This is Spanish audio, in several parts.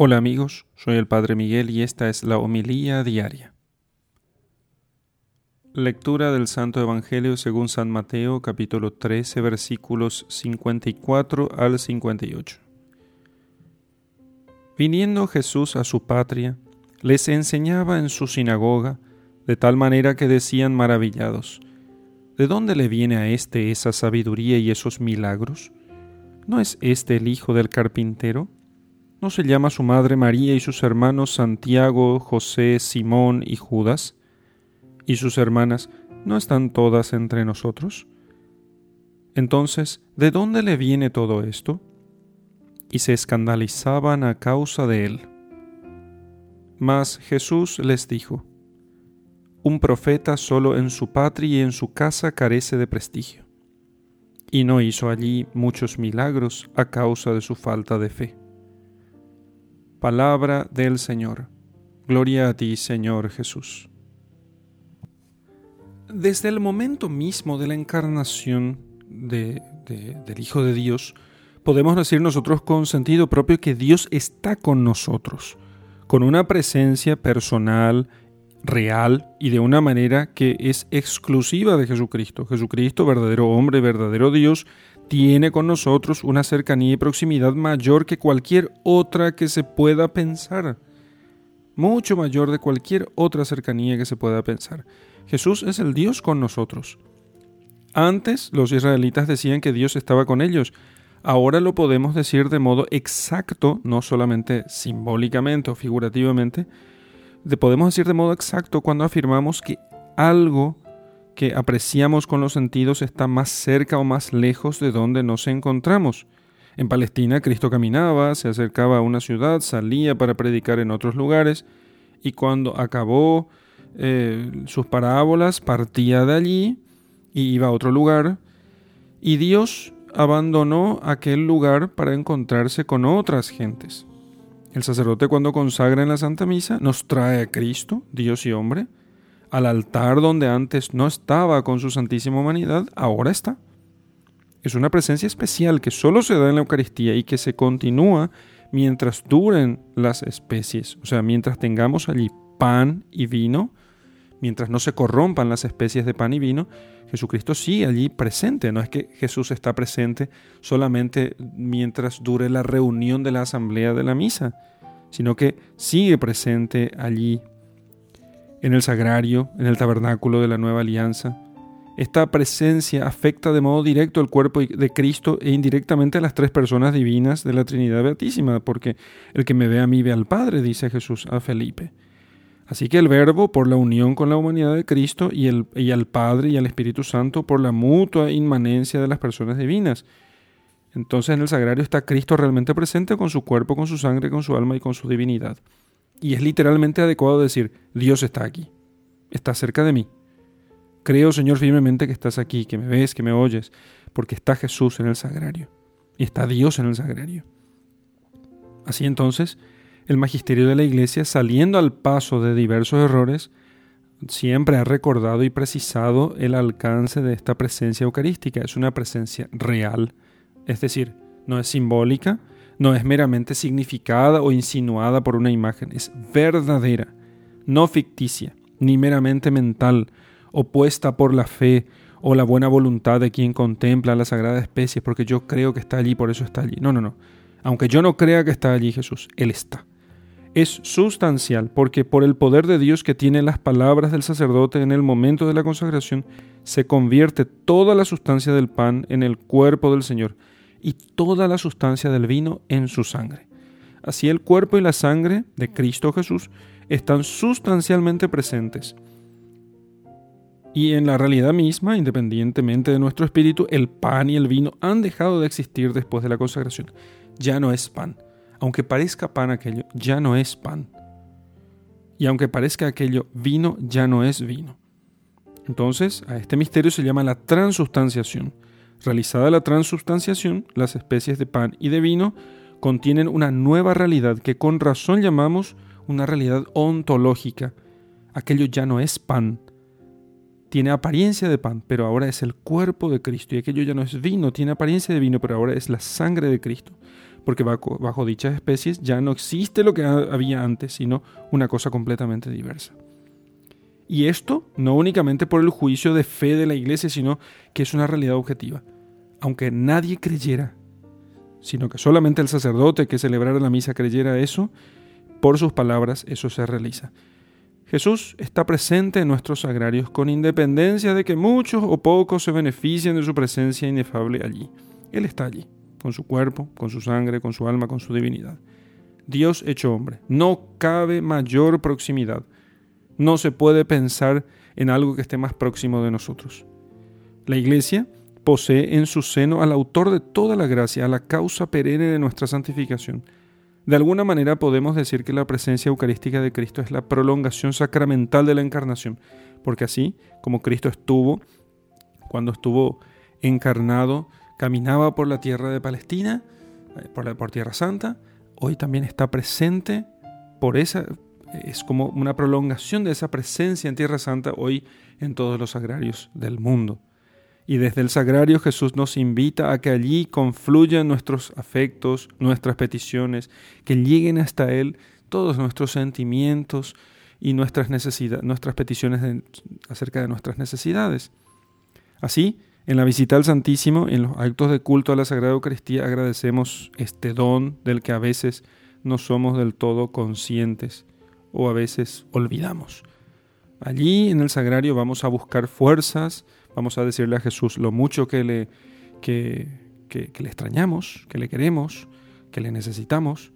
Hola amigos, soy el Padre Miguel y esta es la homilía diaria. Lectura del Santo Evangelio según San Mateo capítulo 13 versículos 54 al 58. Viniendo Jesús a su patria, les enseñaba en su sinagoga, de tal manera que decían maravillados, ¿de dónde le viene a éste esa sabiduría y esos milagros? ¿No es éste el hijo del carpintero? ¿No se llama su madre María y sus hermanos Santiago, José, Simón y Judas? ¿Y sus hermanas no están todas entre nosotros? Entonces, ¿de dónde le viene todo esto? Y se escandalizaban a causa de él. Mas Jesús les dijo, Un profeta solo en su patria y en su casa carece de prestigio. Y no hizo allí muchos milagros a causa de su falta de fe. Palabra del Señor. Gloria a ti, Señor Jesús. Desde el momento mismo de la encarnación del Hijo de Dios, podemos decir nosotros con sentido propio que Dios está con nosotros, con una presencia personal, real y de una manera que es exclusiva de Jesucristo. Jesucristo, verdadero hombre, verdadero Dios, tiene con nosotros una cercanía y proximidad mayor que cualquier otra que se pueda pensar. Mucho mayor de cualquier otra cercanía que se pueda pensar. Jesús es el Dios con nosotros. Antes los israelitas decían que Dios estaba con ellos. Ahora lo podemos decir de modo exacto, no solamente simbólicamente o figurativamente, de podemos decir de modo exacto cuando afirmamos que algo que apreciamos con los sentidos está más cerca o más lejos de donde nos encontramos. En Palestina Cristo caminaba, se acercaba a una ciudad, salía para predicar en otros lugares y cuando acabó eh, sus parábolas partía de allí y iba a otro lugar y Dios abandonó aquel lugar para encontrarse con otras gentes. El sacerdote cuando consagra en la Santa Misa nos trae a Cristo, Dios y hombre, al altar donde antes no estaba con su santísima humanidad, ahora está. Es una presencia especial que solo se da en la Eucaristía y que se continúa mientras duren las especies, o sea, mientras tengamos allí pan y vino, mientras no se corrompan las especies de pan y vino, Jesucristo sigue allí presente. No es que Jesús está presente solamente mientras dure la reunión de la asamblea de la misa, sino que sigue presente allí en el sagrario, en el tabernáculo de la nueva alianza. Esta presencia afecta de modo directo el cuerpo de Cristo e indirectamente a las tres personas divinas de la Trinidad Beatísima, porque el que me ve a mí ve al Padre, dice Jesús a Felipe. Así que el Verbo, por la unión con la humanidad de Cristo, y, el, y al Padre y al Espíritu Santo, por la mutua inmanencia de las personas divinas. Entonces en el sagrario está Cristo realmente presente con su cuerpo, con su sangre, con su alma y con su divinidad. Y es literalmente adecuado decir, Dios está aquí, está cerca de mí. Creo, Señor, firmemente que estás aquí, que me ves, que me oyes, porque está Jesús en el sagrario y está Dios en el sagrario. Así entonces, el magisterio de la Iglesia, saliendo al paso de diversos errores, siempre ha recordado y precisado el alcance de esta presencia eucarística. Es una presencia real, es decir, no es simbólica, no es meramente significada o insinuada por una imagen, es verdadera, no ficticia, ni meramente mental, opuesta por la fe o la buena voluntad de quien contempla la sagrada especie, porque yo creo que está allí, por eso está allí. No, no, no. Aunque yo no crea que está allí Jesús, Él está. Es sustancial, porque por el poder de Dios que tiene las palabras del sacerdote en el momento de la consagración, se convierte toda la sustancia del pan en el cuerpo del Señor y toda la sustancia del vino en su sangre. Así el cuerpo y la sangre de Cristo Jesús están sustancialmente presentes. Y en la realidad misma, independientemente de nuestro espíritu, el pan y el vino han dejado de existir después de la consagración. Ya no es pan. Aunque parezca pan aquello, ya no es pan. Y aunque parezca aquello vino, ya no es vino. Entonces, a este misterio se llama la transustanciación. Realizada la transubstanciación, las especies de pan y de vino contienen una nueva realidad que con razón llamamos una realidad ontológica. Aquello ya no es pan. Tiene apariencia de pan, pero ahora es el cuerpo de Cristo. Y aquello ya no es vino, tiene apariencia de vino, pero ahora es la sangre de Cristo. porque bajo, bajo dichas especies ya no existe lo que había antes, sino una cosa completamente diversa. Y esto no únicamente por el juicio de fe de la iglesia, sino que es una realidad objetiva. Aunque nadie creyera, sino que solamente el sacerdote que celebrara la misa creyera eso, por sus palabras eso se realiza. Jesús está presente en nuestros sagrarios con independencia de que muchos o pocos se beneficien de su presencia inefable allí. Él está allí, con su cuerpo, con su sangre, con su alma, con su divinidad. Dios hecho hombre. No cabe mayor proximidad no se puede pensar en algo que esté más próximo de nosotros. La Iglesia posee en su seno al autor de toda la gracia, a la causa perenne de nuestra santificación. De alguna manera podemos decir que la presencia eucarística de Cristo es la prolongación sacramental de la encarnación, porque así como Cristo estuvo, cuando estuvo encarnado, caminaba por la tierra de Palestina, eh, por, la, por Tierra Santa, hoy también está presente por esa, es como una prolongación de esa presencia en Tierra Santa hoy en todos los sagrarios del mundo. Y desde el sagrario Jesús nos invita a que allí confluyan nuestros afectos, nuestras peticiones, que lleguen hasta Él todos nuestros sentimientos y nuestras, necesidades, nuestras peticiones acerca de nuestras necesidades. Así, en la visita al Santísimo, en los actos de culto a la Sagrada Eucaristía, agradecemos este don del que a veces no somos del todo conscientes o a veces olvidamos. Allí en el sagrario vamos a buscar fuerzas, vamos a decirle a Jesús lo mucho que le, que, le extrañamos, que le queremos, que le necesitamos,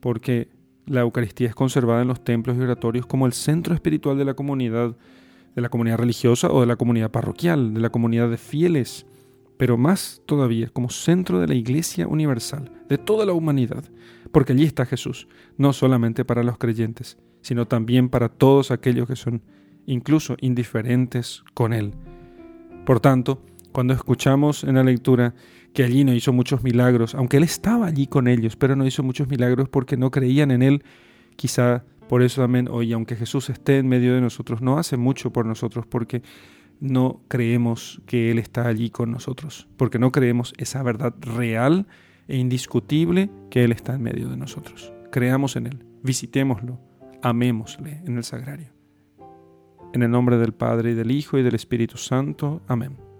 porque la Eucaristía es conservada en los templos y oratorios como el centro espiritual de la comunidad, de la comunidad religiosa o de la comunidad parroquial, de la comunidad de fieles, pero más todavía como centro de la Iglesia universal, de toda la humanidad, porque allí está Jesús, no solamente para los creyentes, sino también para todos aquellos que son incluso indiferentes con Él. Por tanto, cuando escuchamos en la lectura que allí no hizo muchos milagros, aunque Él estaba allí con ellos, pero no hizo muchos milagros porque no creían en Él, quizá por eso también hoy, aunque Jesús esté en medio de nosotros, no hace mucho por nosotros porque no creemos que Él está allí con nosotros, porque no creemos esa verdad real e indiscutible que Él está en medio de nosotros. Creamos en Él, visitémoslo, amémosle en el sagrario. En el nombre del Padre y del Hijo y del Espíritu Santo. Amén.